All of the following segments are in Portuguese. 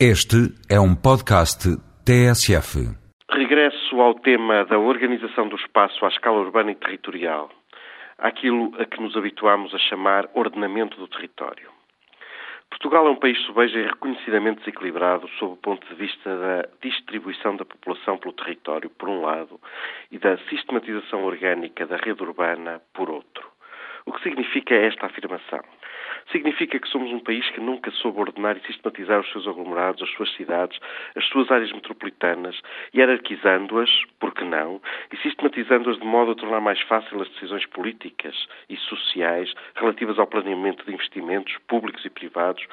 Este é um podcast TSF. Regresso ao tema da organização do espaço à escala urbana e territorial, aquilo a que nos habituamos a chamar ordenamento do território. Portugal é um país sobeja e reconhecidamente desequilibrado sob o ponto de vista da distribuição da população pelo território, por um lado, e da sistematização orgânica da rede urbana, por outro. O que significa esta afirmação? Significa que somos um país que nunca soube ordenar e sistematizar os seus aglomerados, as suas cidades, as suas áreas metropolitanas, hierarquizando-as, por que não, e sistematizando-as de modo a tornar mais fácil as decisões políticas e sociais relativas ao planeamento de investimentos públicos e privados,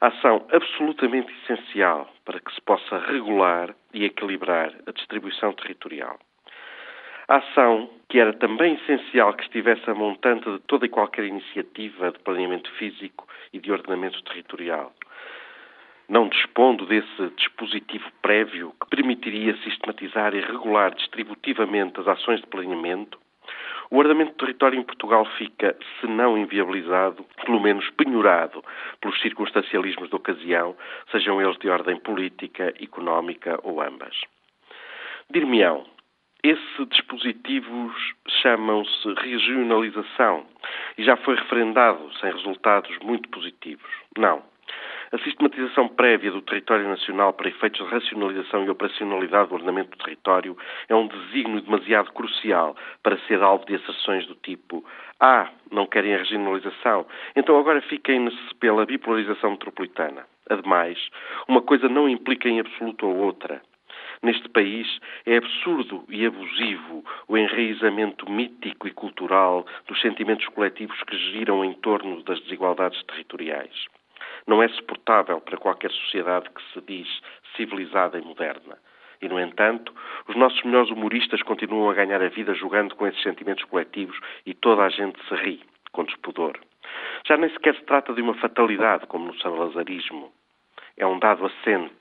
ação absolutamente essencial para que se possa regular e equilibrar a distribuição territorial. Ação, que era também essencial que estivesse a montante de toda e qualquer iniciativa de planeamento físico e de ordenamento territorial. Não dispondo desse dispositivo prévio que permitiria sistematizar e regular distributivamente as ações de planeamento, o ordenamento do território em Portugal fica, se não inviabilizado, pelo menos penhorado pelos circunstancialismos da ocasião, sejam eles de ordem política, económica ou ambas. Dir-me-ão, esses dispositivos chamam-se regionalização e já foi referendado sem resultados muito positivos. Não. A sistematização prévia do território nacional para efeitos de racionalização e operacionalidade do ordenamento do território é um desígnio demasiado crucial para ser alvo de asserções do tipo Ah, não querem a regionalização, então agora fiquem-se pela bipolarização metropolitana. Ademais, uma coisa não implica em absoluto a outra. Neste país é absurdo e abusivo o enraizamento mítico e cultural dos sentimentos coletivos que giram em torno das desigualdades territoriais. Não é suportável para qualquer sociedade que se diz civilizada e moderna. E, no entanto, os nossos melhores humoristas continuam a ganhar a vida jogando com esses sentimentos coletivos e toda a gente se ri, com despudor. Já nem sequer se trata de uma fatalidade, como no salazarismo. É um dado assente,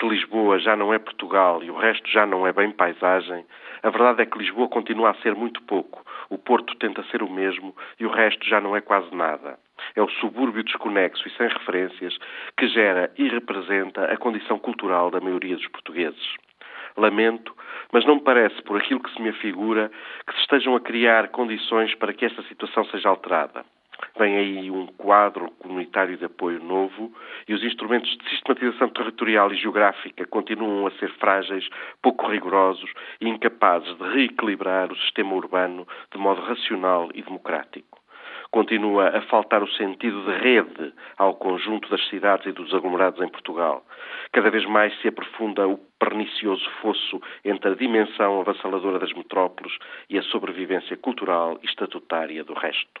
se Lisboa já não é Portugal e o resto já não é bem paisagem, a verdade é que Lisboa continua a ser muito pouco, o Porto tenta ser o mesmo e o resto já não é quase nada. É o subúrbio desconexo e sem referências que gera e representa a condição cultural da maioria dos portugueses. Lamento, mas não me parece, por aquilo que se me afigura, que se estejam a criar condições para que esta situação seja alterada. Vem aí um quadro comunitário de apoio novo e os instrumentos de sistematização territorial e geográfica continuam a ser frágeis, pouco rigorosos e incapazes de reequilibrar o sistema urbano de modo racional e democrático. Continua a faltar o sentido de rede ao conjunto das cidades e dos aglomerados em Portugal. Cada vez mais se aprofunda o pernicioso fosso entre a dimensão avassaladora das metrópoles e a sobrevivência cultural e estatutária do resto.